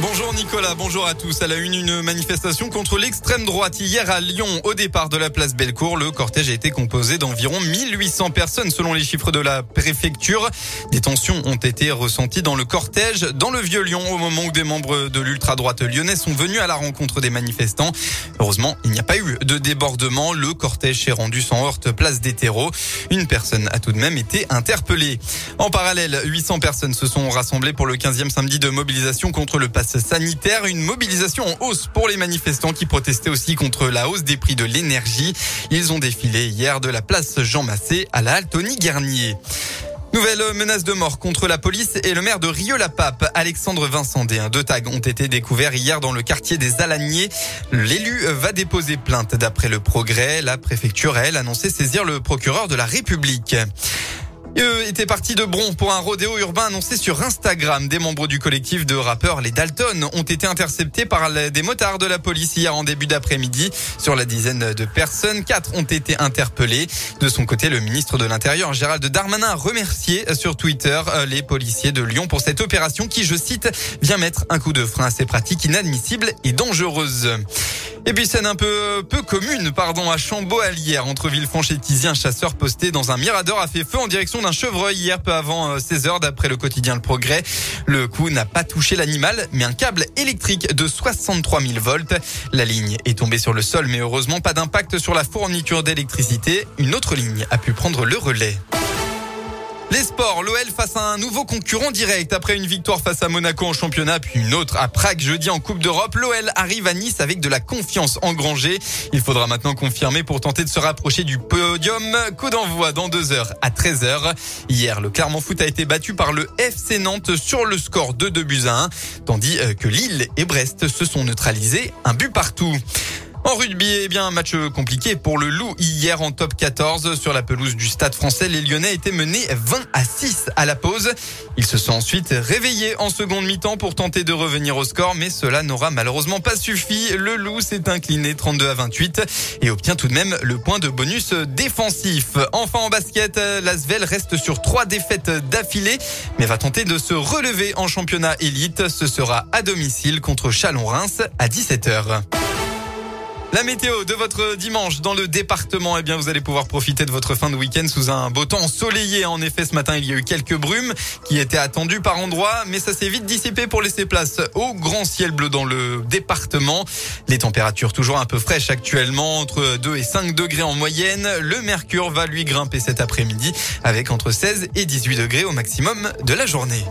Bonjour Nicolas, bonjour à tous. À la une, une manifestation contre l'extrême droite hier à Lyon. Au départ de la place Bellecour, le cortège a été composé d'environ 1800 personnes selon les chiffres de la préfecture. Des tensions ont été ressenties dans le cortège, dans le Vieux-Lyon, au moment où des membres de l'ultra-droite lyonnais sont venus à la rencontre des manifestants. Heureusement, il n'y a pas eu de débordement. Le cortège s'est rendu sans heurte place des terreaux. Une personne a tout de même été interpellée. En parallèle, 800 personnes se sont rassemblées pour le 15e samedi de mobilisation contre le sanitaire. Une mobilisation en hausse pour les manifestants qui protestaient aussi contre la hausse des prix de l'énergie. Ils ont défilé hier de la place Jean Massé à la halle Tony Garnier. Nouvelle menace de mort contre la police et le maire de Rieux-la-Pape, Alexandre Vincent Deux tags ont été découverts hier dans le quartier des Alagniers. L'élu va déposer plainte. D'après le progrès, la préfecture, elle, annoncé saisir le procureur de la République. Eux étaient partis de Bron pour un rodéo urbain annoncé sur Instagram. Des membres du collectif de rappeurs Les Dalton ont été interceptés par des motards de la police hier en début d'après-midi. Sur la dizaine de personnes, quatre ont été interpellés. De son côté, le ministre de l'Intérieur, Gérald Darmanin, a remercié sur Twitter euh, les policiers de Lyon pour cette opération qui, je cite, vient mettre un coup de frein à ces pratiques inadmissibles et dangereuses. Et puis scène un peu peu commune, pardon, à chambaud hier entre Villefranche et chasseur posté dans un mirador a fait feu en direction d'un chevreuil hier peu avant 16 euh, heures d'après le quotidien Le Progrès. Le coup n'a pas touché l'animal, mais un câble électrique de 63 000 volts. La ligne est tombée sur le sol, mais heureusement pas d'impact sur la fourniture d'électricité. Une autre ligne a pu prendre le relais. Les sports, l'OL face à un nouveau concurrent direct. Après une victoire face à Monaco en championnat, puis une autre à Prague jeudi en Coupe d'Europe, l'OL arrive à Nice avec de la confiance engrangée. Il faudra maintenant confirmer pour tenter de se rapprocher du podium. Coup d'envoi dans deux heures à 13 heures. Hier, le Clermont Foot a été battu par le FC Nantes sur le score de 2 buts à 1, tandis euh, que Lille et Brest se sont neutralisés un but partout. En rugby, eh bien, un match compliqué pour le Loup hier en top 14 sur la pelouse du Stade français. Les Lyonnais étaient menés 20 à 6 à la pause. Ils se sont ensuite réveillés en seconde mi-temps pour tenter de revenir au score, mais cela n'aura malheureusement pas suffi. Le Loup s'est incliné 32 à 28 et obtient tout de même le point de bonus défensif. Enfin en basket, l'Asvel reste sur trois défaites d'affilée, mais va tenter de se relever en championnat élite. Ce sera à domicile contre Chalon-Reims à 17h. La météo de votre dimanche dans le département, eh bien, vous allez pouvoir profiter de votre fin de week-end sous un beau temps ensoleillé. En effet, ce matin, il y a eu quelques brumes qui étaient attendues par endroits, mais ça s'est vite dissipé pour laisser place au grand ciel bleu dans le département. Les températures toujours un peu fraîches actuellement, entre 2 et 5 degrés en moyenne. Le mercure va lui grimper cet après-midi avec entre 16 et 18 degrés au maximum de la journée.